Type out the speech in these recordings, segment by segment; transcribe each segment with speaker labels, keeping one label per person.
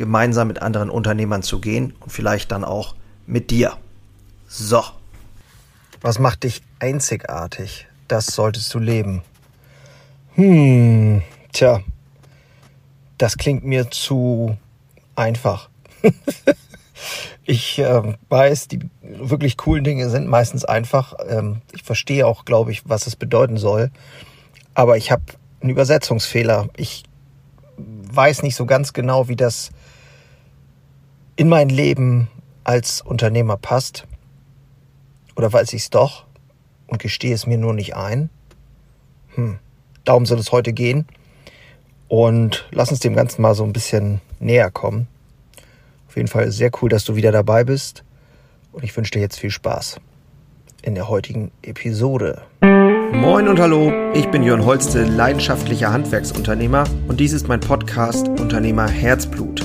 Speaker 1: gemeinsam mit anderen Unternehmern zu gehen und vielleicht dann auch mit dir. So. Was macht dich einzigartig? Das solltest du leben. Hm, tja, das klingt mir zu einfach. ich äh, weiß, die wirklich coolen Dinge sind meistens einfach. Ähm, ich verstehe auch, glaube ich, was es bedeuten soll. Aber ich habe einen Übersetzungsfehler. Ich weiß nicht so ganz genau, wie das in mein Leben als Unternehmer passt? Oder weiß ich es doch und gestehe es mir nur nicht ein? Hm, darum soll es heute gehen. Und lass uns dem Ganzen mal so ein bisschen näher kommen. Auf jeden Fall sehr cool, dass du wieder dabei bist. Und ich wünsche dir jetzt viel Spaß in der heutigen Episode. Moin und hallo, ich bin Jörn Holste, leidenschaftlicher Handwerksunternehmer und dies ist mein Podcast Unternehmer Herzblut.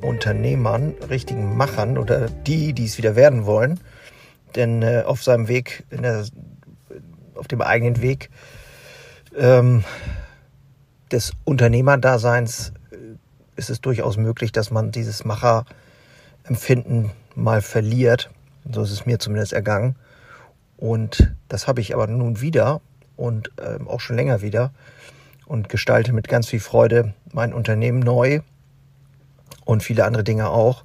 Speaker 1: Unternehmern, richtigen Machern oder die, die es wieder werden wollen. Denn äh, auf seinem Weg, der, auf dem eigenen Weg ähm, des Unternehmerdaseins äh, ist es durchaus möglich, dass man dieses Macherempfinden mal verliert. So ist es mir zumindest ergangen. Und das habe ich aber nun wieder und ähm, auch schon länger wieder und gestalte mit ganz viel Freude mein Unternehmen neu und viele andere Dinge auch.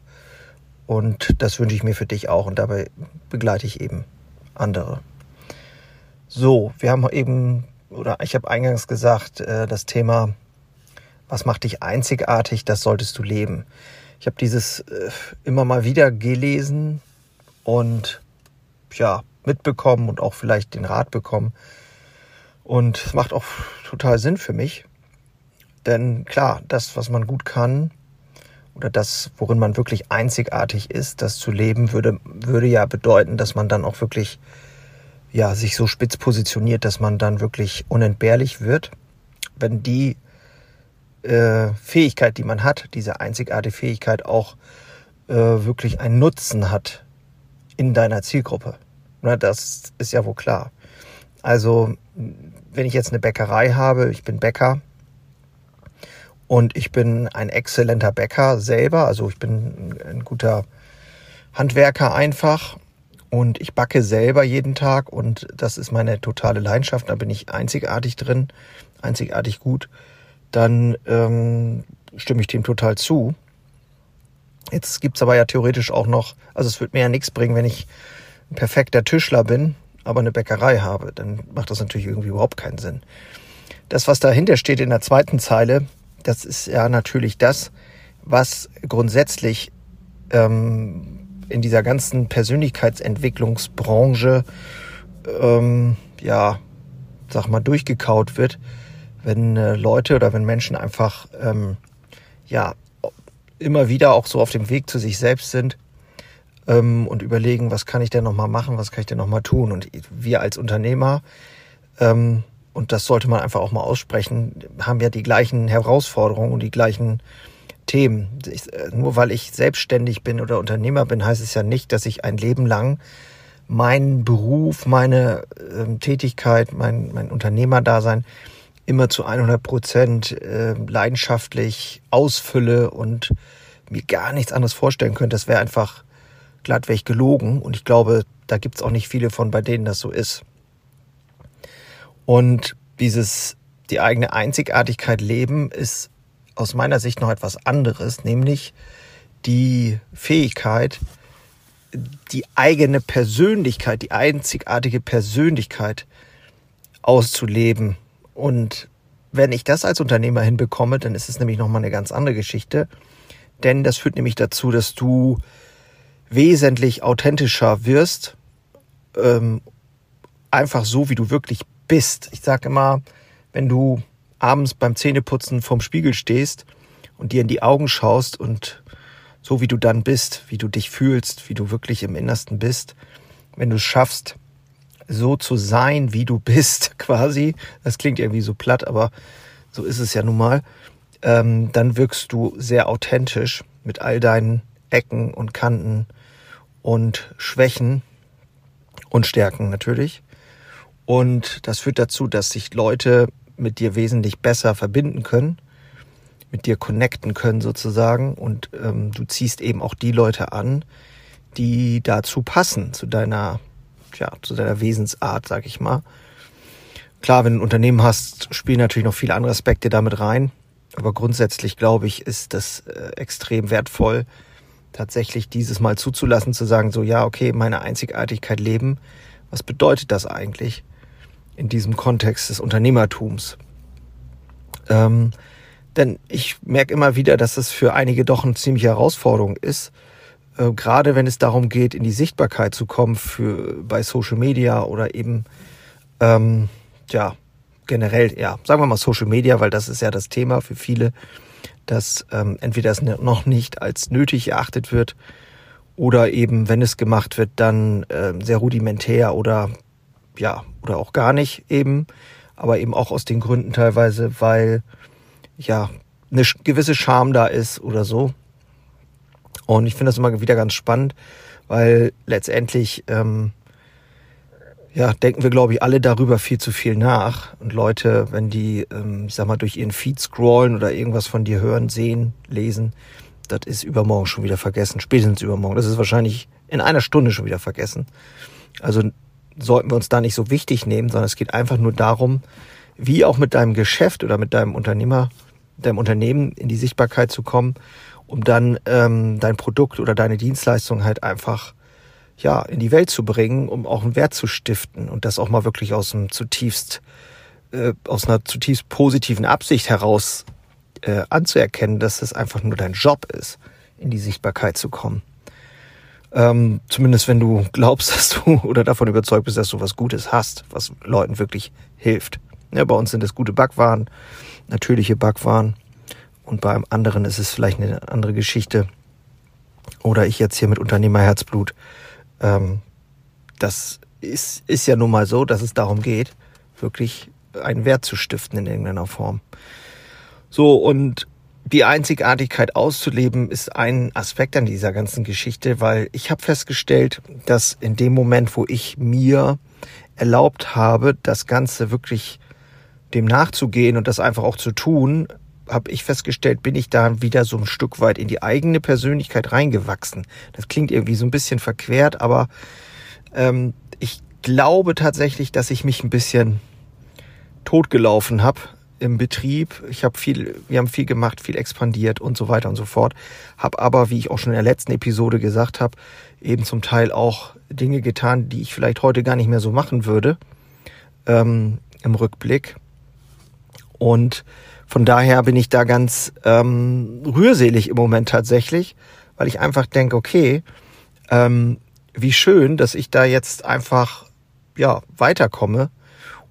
Speaker 1: Und das wünsche ich mir für dich auch und dabei begleite ich eben andere. So, wir haben eben, oder ich habe eingangs gesagt, äh, das Thema, was macht dich einzigartig, das solltest du leben. Ich habe dieses äh, immer mal wieder gelesen und ja, mitbekommen und auch vielleicht den Rat bekommen. Und es macht auch total Sinn für mich. Denn klar, das, was man gut kann, oder das, worin man wirklich einzigartig ist, das zu leben, würde, würde ja bedeuten, dass man dann auch wirklich ja, sich so spitz positioniert, dass man dann wirklich unentbehrlich wird. Wenn die äh, Fähigkeit, die man hat, diese einzigartige Fähigkeit auch äh, wirklich einen Nutzen hat in deiner Zielgruppe. Na, das ist ja wohl klar. Also, wenn ich jetzt eine Bäckerei habe, ich bin Bäcker, und ich bin ein exzellenter Bäcker selber, also ich bin ein guter Handwerker einfach. Und ich backe selber jeden Tag. Und das ist meine totale Leidenschaft, da bin ich einzigartig drin, einzigartig gut, dann ähm, stimme ich dem total zu. Jetzt gibt's aber ja theoretisch auch noch, also es wird mir ja nichts bringen, wenn ich ein perfekter Tischler bin, aber eine Bäckerei habe, dann macht das natürlich irgendwie überhaupt keinen Sinn. Das, was dahinter steht in der zweiten Zeile, das ist ja natürlich das, was grundsätzlich ähm, in dieser ganzen Persönlichkeitsentwicklungsbranche ähm, ja, sag mal, durchgekaut wird, wenn äh, Leute oder wenn Menschen einfach ähm, ja immer wieder auch so auf dem Weg zu sich selbst sind ähm, und überlegen, was kann ich denn nochmal machen, was kann ich denn nochmal tun. Und wir als Unternehmer ähm, und das sollte man einfach auch mal aussprechen, haben ja die gleichen Herausforderungen und die gleichen Themen. Ich, äh, nur weil ich selbstständig bin oder Unternehmer bin, heißt es ja nicht, dass ich ein Leben lang meinen Beruf, meine äh, Tätigkeit, mein, mein Unternehmerdasein immer zu 100 Prozent äh, leidenschaftlich ausfülle und mir gar nichts anderes vorstellen könnte. Das wäre einfach glattweg gelogen. Und ich glaube, da gibt es auch nicht viele von, bei denen das so ist. Und dieses, die eigene Einzigartigkeit leben ist aus meiner Sicht noch etwas anderes, nämlich die Fähigkeit, die eigene Persönlichkeit, die einzigartige Persönlichkeit auszuleben. Und wenn ich das als Unternehmer hinbekomme, dann ist es nämlich nochmal eine ganz andere Geschichte. Denn das führt nämlich dazu, dass du wesentlich authentischer wirst, ähm, einfach so, wie du wirklich bist. Ich sage immer, wenn du abends beim Zähneputzen vorm Spiegel stehst und dir in die Augen schaust und so wie du dann bist, wie du dich fühlst, wie du wirklich im Innersten bist, wenn du es schaffst, so zu sein, wie du bist, quasi, das klingt irgendwie so platt, aber so ist es ja nun mal, ähm, dann wirkst du sehr authentisch mit all deinen Ecken und Kanten und Schwächen und Stärken natürlich. Und das führt dazu, dass sich Leute mit dir wesentlich besser verbinden können, mit dir connecten können sozusagen. Und ähm, du ziehst eben auch die Leute an, die dazu passen, zu deiner, ja, zu deiner Wesensart, sag ich mal. Klar, wenn du ein Unternehmen hast, spielen natürlich noch viele andere Aspekte damit rein. Aber grundsätzlich glaube ich, ist das äh, extrem wertvoll, tatsächlich dieses Mal zuzulassen, zu sagen, so ja, okay, meine Einzigartigkeit leben. Was bedeutet das eigentlich? In diesem Kontext des Unternehmertums. Ähm, denn ich merke immer wieder, dass es für einige doch eine ziemliche Herausforderung ist, äh, gerade wenn es darum geht, in die Sichtbarkeit zu kommen für bei Social Media oder eben ähm, ja generell, ja, sagen wir mal Social Media, weil das ist ja das Thema für viele, dass ähm, entweder es noch nicht als nötig erachtet wird oder eben, wenn es gemacht wird, dann äh, sehr rudimentär oder ja, oder auch gar nicht eben, aber eben auch aus den Gründen teilweise, weil ja eine gewisse Scham da ist oder so. Und ich finde das immer wieder ganz spannend, weil letztendlich ähm, ja, denken wir, glaube ich, alle darüber viel zu viel nach. Und Leute, wenn die, ähm, ich sag mal, durch ihren Feed scrollen oder irgendwas von dir hören, sehen, lesen, das ist übermorgen schon wieder vergessen. Spätestens übermorgen. Das ist wahrscheinlich in einer Stunde schon wieder vergessen. Also sollten wir uns da nicht so wichtig nehmen, sondern es geht einfach nur darum, wie auch mit deinem Geschäft oder mit deinem Unternehmer, deinem Unternehmen in die Sichtbarkeit zu kommen, um dann ähm, dein Produkt oder deine Dienstleistung halt einfach ja in die Welt zu bringen, um auch einen Wert zu stiften und das auch mal wirklich aus einem zutiefst äh, aus einer zutiefst positiven Absicht heraus äh, anzuerkennen, dass es einfach nur dein Job ist, in die Sichtbarkeit zu kommen. Ähm, zumindest wenn du glaubst, dass du oder davon überzeugt bist, dass du was Gutes hast, was Leuten wirklich hilft. Ja, bei uns sind es gute Backwaren, natürliche Backwaren. Und beim anderen ist es vielleicht eine andere Geschichte. Oder ich jetzt hier mit Unternehmerherzblut. Ähm, das ist, ist ja nun mal so, dass es darum geht, wirklich einen Wert zu stiften in irgendeiner Form. So, und die Einzigartigkeit auszuleben ist ein Aspekt an dieser ganzen Geschichte, weil ich habe festgestellt, dass in dem Moment, wo ich mir erlaubt habe, das Ganze wirklich dem nachzugehen und das einfach auch zu tun, habe ich festgestellt, bin ich da wieder so ein Stück weit in die eigene Persönlichkeit reingewachsen. Das klingt irgendwie so ein bisschen verquert, aber ähm, ich glaube tatsächlich, dass ich mich ein bisschen totgelaufen habe im Betrieb. Ich habe viel, wir haben viel gemacht, viel expandiert und so weiter und so fort. Hab aber, wie ich auch schon in der letzten Episode gesagt habe, eben zum Teil auch Dinge getan, die ich vielleicht heute gar nicht mehr so machen würde ähm, im Rückblick. Und von daher bin ich da ganz ähm, rührselig im Moment tatsächlich, weil ich einfach denke, okay, ähm, wie schön, dass ich da jetzt einfach ja weiterkomme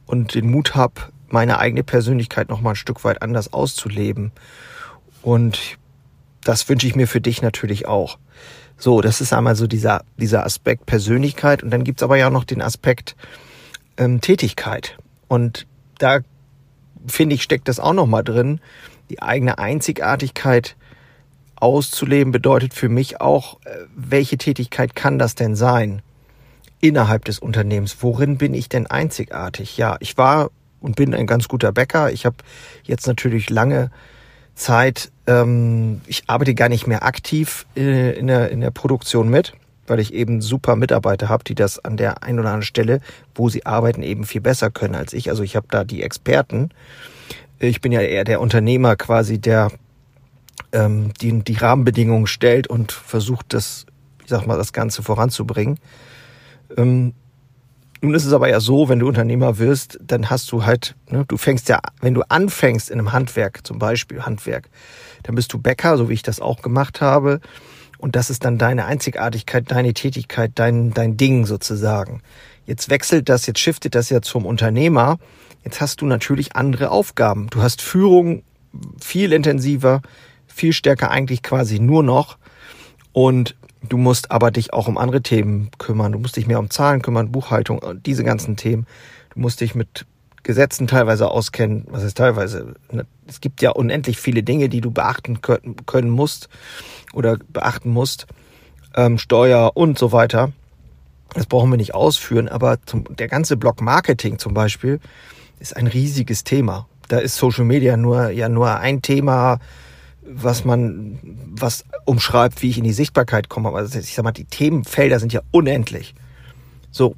Speaker 1: und den Mut habe, meine eigene Persönlichkeit noch mal ein Stück weit anders auszuleben. Und das wünsche ich mir für dich natürlich auch. So, das ist einmal so dieser, dieser Aspekt Persönlichkeit. Und dann gibt's aber ja noch den Aspekt ähm, Tätigkeit. Und da finde ich, steckt das auch noch mal drin. Die eigene Einzigartigkeit auszuleben bedeutet für mich auch, äh, welche Tätigkeit kann das denn sein innerhalb des Unternehmens? Worin bin ich denn einzigartig? Ja, ich war und bin ein ganz guter Bäcker. Ich habe jetzt natürlich lange Zeit, ähm, ich arbeite gar nicht mehr aktiv in, in, der, in der Produktion mit, weil ich eben super Mitarbeiter habe, die das an der einen oder anderen Stelle, wo sie arbeiten, eben viel besser können als ich. Also ich habe da die Experten. Ich bin ja eher der Unternehmer quasi, der ähm, die, die Rahmenbedingungen stellt und versucht, das ich sag mal, das Ganze voranzubringen. Ähm, nun ist es aber ja so, wenn du Unternehmer wirst, dann hast du halt, ne, du fängst ja, wenn du anfängst in einem Handwerk, zum Beispiel Handwerk, dann bist du Bäcker, so wie ich das auch gemacht habe. Und das ist dann deine Einzigartigkeit, deine Tätigkeit, dein, dein Ding sozusagen. Jetzt wechselt das, jetzt shiftet das ja zum Unternehmer. Jetzt hast du natürlich andere Aufgaben. Du hast Führung viel intensiver, viel stärker eigentlich quasi nur noch. Und du musst aber dich auch um andere Themen kümmern. Du musst dich mehr um Zahlen kümmern, Buchhaltung, diese ganzen Themen. Du musst dich mit Gesetzen teilweise auskennen. Was heißt teilweise? Ne, es gibt ja unendlich viele Dinge, die du beachten können musst oder beachten musst. Ähm, Steuer und so weiter. Das brauchen wir nicht ausführen, aber zum, der ganze Block Marketing zum Beispiel ist ein riesiges Thema. Da ist Social Media nur, ja, nur ein Thema, was man, was umschreibt, wie ich in die Sichtbarkeit komme. Aber ich sag mal, die Themenfelder sind ja unendlich. So,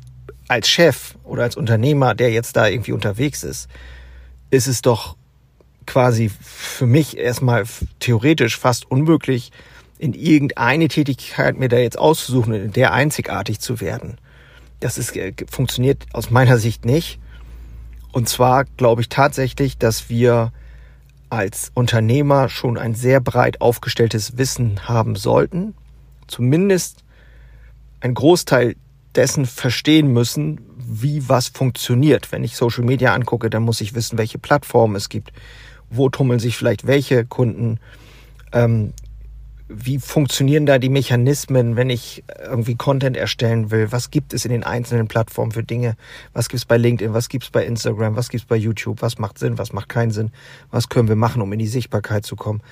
Speaker 1: als Chef oder als Unternehmer, der jetzt da irgendwie unterwegs ist, ist es doch quasi für mich erstmal theoretisch fast unmöglich, in irgendeine Tätigkeit mir da jetzt auszusuchen und in der einzigartig zu werden. Das ist, äh, funktioniert aus meiner Sicht nicht. Und zwar glaube ich tatsächlich, dass wir als Unternehmer schon ein sehr breit aufgestelltes Wissen haben sollten. Zumindest ein Großteil dessen verstehen müssen, wie was funktioniert. Wenn ich Social Media angucke, dann muss ich wissen, welche Plattformen es gibt, wo tummeln sich vielleicht welche Kunden, ähm, wie funktionieren da die Mechanismen, wenn ich irgendwie Content erstellen will? Was gibt es in den einzelnen Plattformen für Dinge? Was gibt es bei LinkedIn? Was gibt es bei Instagram? Was gibt es bei YouTube? Was macht Sinn? Was macht keinen Sinn? Was können wir machen, um in die Sichtbarkeit zu kommen?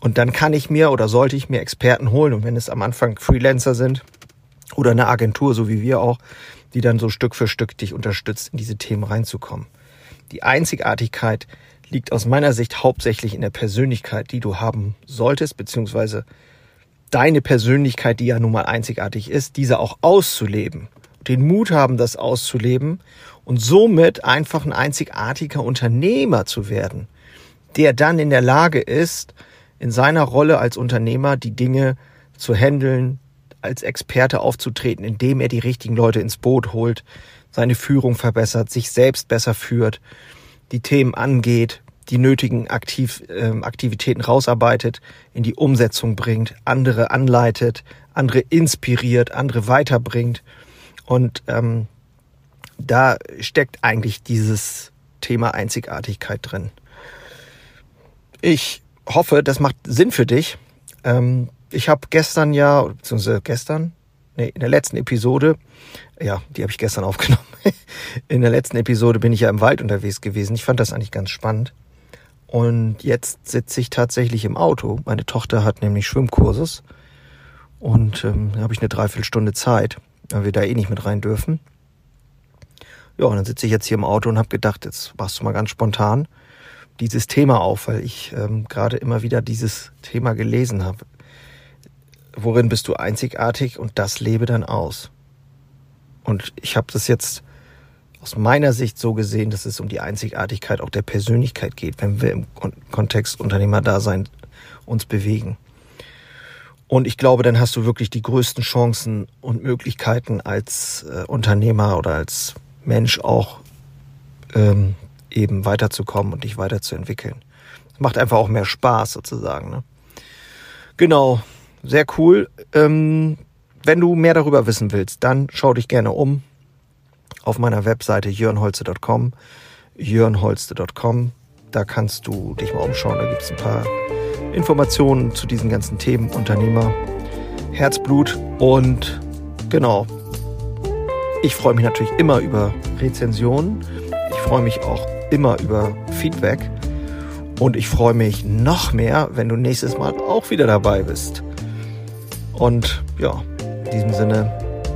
Speaker 1: Und dann kann ich mir oder sollte ich mir Experten holen. Und wenn es am Anfang Freelancer sind oder eine Agentur, so wie wir auch, die dann so Stück für Stück dich unterstützt, in diese Themen reinzukommen. Die Einzigartigkeit liegt aus meiner Sicht hauptsächlich in der Persönlichkeit, die du haben solltest, beziehungsweise deine Persönlichkeit, die ja nun mal einzigartig ist, diese auch auszuleben. Den Mut haben, das auszuleben und somit einfach ein einzigartiger Unternehmer zu werden, der dann in der Lage ist, in seiner Rolle als Unternehmer die Dinge zu handeln, als Experte aufzutreten, indem er die richtigen Leute ins Boot holt, seine Führung verbessert, sich selbst besser führt, die Themen angeht, die nötigen Aktiv, äh, Aktivitäten rausarbeitet, in die Umsetzung bringt, andere anleitet, andere inspiriert, andere weiterbringt. Und ähm, da steckt eigentlich dieses Thema Einzigartigkeit drin. Ich hoffe, das macht Sinn für dich. Ähm, ich habe gestern ja, beziehungsweise gestern, nee, in der letzten Episode, ja, die habe ich gestern aufgenommen. in der letzten Episode bin ich ja im Wald unterwegs gewesen. Ich fand das eigentlich ganz spannend. Und jetzt sitze ich tatsächlich im Auto. Meine Tochter hat nämlich Schwimmkurses. Und ähm, da habe ich eine Dreiviertelstunde Zeit, weil wir da eh nicht mit rein dürfen. Ja, und dann sitze ich jetzt hier im Auto und habe gedacht, jetzt machst du mal ganz spontan dieses Thema auf, weil ich ähm, gerade immer wieder dieses Thema gelesen habe. Worin bist du einzigartig und das lebe dann aus. Und ich habe das jetzt aus meiner Sicht so gesehen, dass es um die Einzigartigkeit auch der Persönlichkeit geht, wenn wir im Kontext Unternehmerdasein uns bewegen. Und ich glaube, dann hast du wirklich die größten Chancen und Möglichkeiten als äh, Unternehmer oder als Mensch auch ähm, eben weiterzukommen und dich weiterzuentwickeln. Es macht einfach auch mehr Spaß sozusagen. Ne? Genau, sehr cool. Ähm, wenn du mehr darüber wissen willst, dann schau dich gerne um auf meiner Webseite jörnholze.com, jörnholze.com. Da kannst du dich mal umschauen. Da gibt es ein paar Informationen zu diesen ganzen Themen Unternehmer, Herzblut und genau. Ich freue mich natürlich immer über Rezensionen. Ich freue mich auch immer über Feedback. Und ich freue mich noch mehr, wenn du nächstes Mal auch wieder dabei bist. Und ja, in diesem Sinne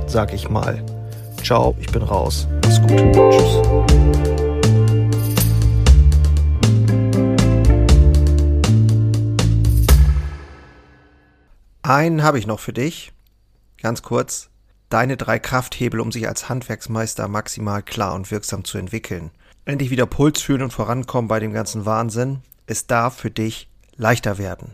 Speaker 1: sage ich mal Ciao, ich bin raus. Mach's gut. Tschüss. Einen habe ich noch für dich. Ganz kurz. Deine drei Krafthebel, um sich als Handwerksmeister maximal klar und wirksam zu entwickeln. Endlich wieder Puls fühlen und vorankommen bei dem ganzen Wahnsinn. Es darf für dich leichter werden.